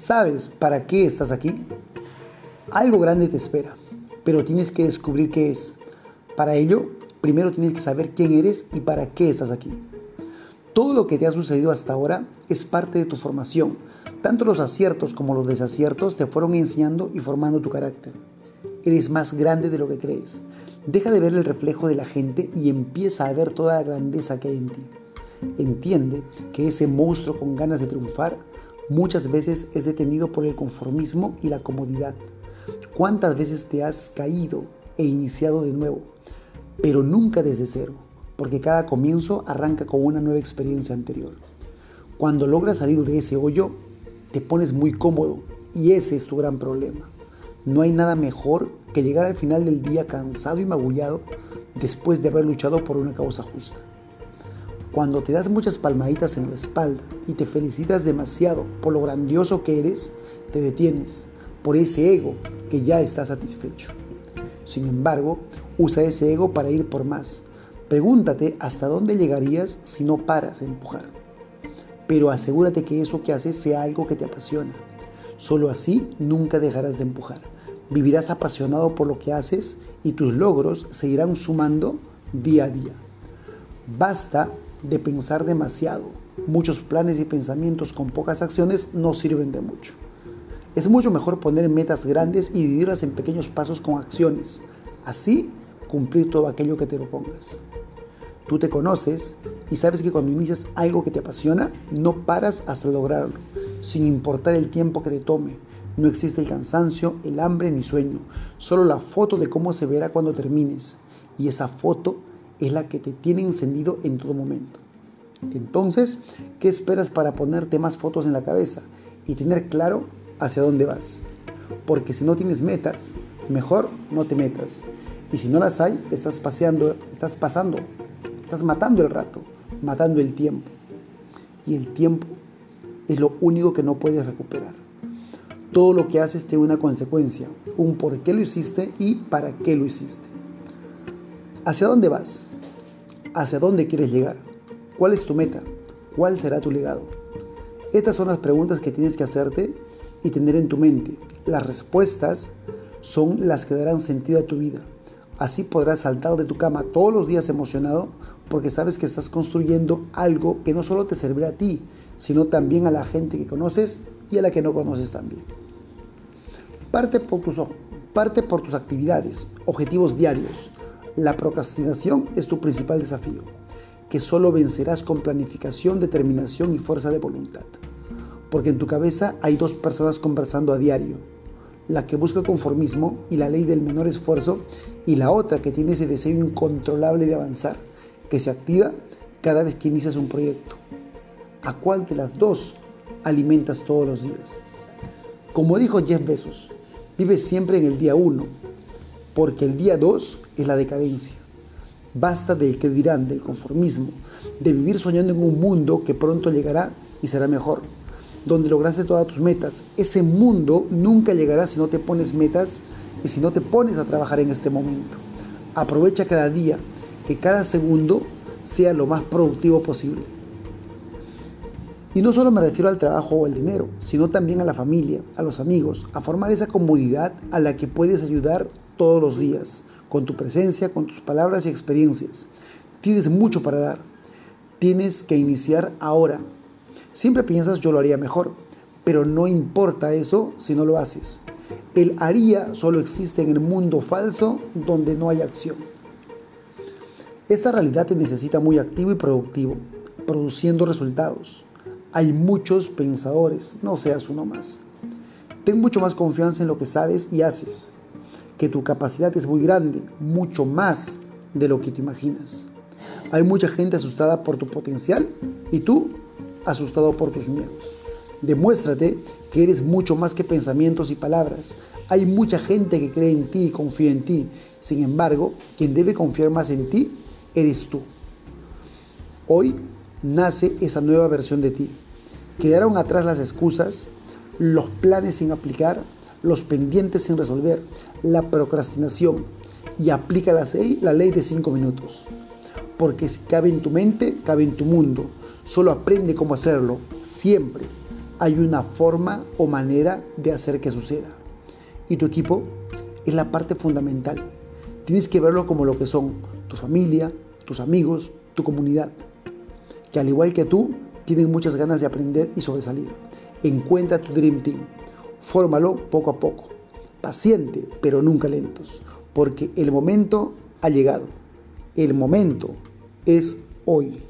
¿Sabes para qué estás aquí? Algo grande te espera, pero tienes que descubrir qué es. Para ello, primero tienes que saber quién eres y para qué estás aquí. Todo lo que te ha sucedido hasta ahora es parte de tu formación. Tanto los aciertos como los desaciertos te fueron enseñando y formando tu carácter. Eres más grande de lo que crees. Deja de ver el reflejo de la gente y empieza a ver toda la grandeza que hay en ti. Entiende que ese monstruo con ganas de triunfar muchas veces es detenido por el conformismo y la comodidad. ¿Cuántas veces te has caído e iniciado de nuevo? Pero nunca desde cero, porque cada comienzo arranca con una nueva experiencia anterior. Cuando logras salir de ese hoyo, te pones muy cómodo y ese es tu gran problema. No hay nada mejor que llegar al final del día cansado y magullado después de haber luchado por una causa justa. Cuando te das muchas palmaditas en la espalda y te felicitas demasiado por lo grandioso que eres, te detienes por ese ego que ya está satisfecho. Sin embargo, usa ese ego para ir por más. Pregúntate hasta dónde llegarías si no paras de empujar. Pero asegúrate que eso que haces sea algo que te apasiona. Solo así nunca dejarás de empujar. Vivirás apasionado por lo que haces y tus logros seguirán sumando día a día. Basta de pensar demasiado. Muchos planes y pensamientos con pocas acciones no sirven de mucho. Es mucho mejor poner metas grandes y dividirlas en pequeños pasos con acciones. Así cumplir todo aquello que te propongas. Tú te conoces y sabes que cuando inicias algo que te apasiona, no paras hasta lograrlo, sin importar el tiempo que te tome. No existe el cansancio, el hambre ni sueño, solo la foto de cómo se verá cuando termines. Y esa foto es la que te tiene encendido en todo momento. Entonces, ¿qué esperas para ponerte más fotos en la cabeza y tener claro hacia dónde vas? Porque si no tienes metas, mejor no te metas. Y si no las hay, estás paseando, estás pasando, estás matando el rato, matando el tiempo. Y el tiempo es lo único que no puedes recuperar. Todo lo que haces tiene una consecuencia, un por qué lo hiciste y para qué lo hiciste. ¿Hacia dónde vas? ¿Hacia dónde quieres llegar? ¿Cuál es tu meta? ¿Cuál será tu legado? Estas son las preguntas que tienes que hacerte y tener en tu mente. Las respuestas son las que darán sentido a tu vida. Así podrás saltar de tu cama todos los días emocionado porque sabes que estás construyendo algo que no solo te servirá a ti, sino también a la gente que conoces y a la que no conoces también. Parte por tus, parte por tus actividades, objetivos diarios, la procrastinación es tu principal desafío, que solo vencerás con planificación, determinación y fuerza de voluntad. Porque en tu cabeza hay dos personas conversando a diario, la que busca conformismo y la ley del menor esfuerzo y la otra que tiene ese deseo incontrolable de avanzar, que se activa cada vez que inicias un proyecto. ¿A cuál de las dos alimentas todos los días? Como dijo Jeff Bezos, vive siempre en el día 1 porque el día 2 es la decadencia. Basta del que dirán, del conformismo, de vivir soñando en un mundo que pronto llegará y será mejor, donde lograste todas tus metas. Ese mundo nunca llegará si no te pones metas y si no te pones a trabajar en este momento. Aprovecha cada día, que cada segundo sea lo más productivo posible. Y no solo me refiero al trabajo o al dinero, sino también a la familia, a los amigos, a formar esa comunidad a la que puedes ayudar todos los días, con tu presencia, con tus palabras y experiencias. Tienes mucho para dar. Tienes que iniciar ahora. Siempre piensas yo lo haría mejor, pero no importa eso si no lo haces. El haría solo existe en el mundo falso donde no hay acción. Esta realidad te necesita muy activo y productivo, produciendo resultados. Hay muchos pensadores, no seas uno más. Ten mucho más confianza en lo que sabes y haces que tu capacidad es muy grande, mucho más de lo que te imaginas. Hay mucha gente asustada por tu potencial y tú asustado por tus miedos. Demuéstrate que eres mucho más que pensamientos y palabras. Hay mucha gente que cree en ti y confía en ti. Sin embargo, quien debe confiar más en ti eres tú. Hoy nace esa nueva versión de ti. Quedaron atrás las excusas, los planes sin aplicar, los pendientes sin resolver, la procrastinación y aplica la ley, la ley de cinco minutos. Porque si cabe en tu mente, cabe en tu mundo. Solo aprende cómo hacerlo, siempre. hay una forma o manera de hacer que suceda. Y tu equipo es la parte fundamental. Tienes que verlo como lo que son tu familia, tus amigos, tu comunidad, que al igual que tú, tienen muchas ganas de aprender y sobresalir. Encuentra tu Dream Team, fórmalo poco a poco, paciente, pero nunca lentos, porque el momento ha llegado. El momento es hoy.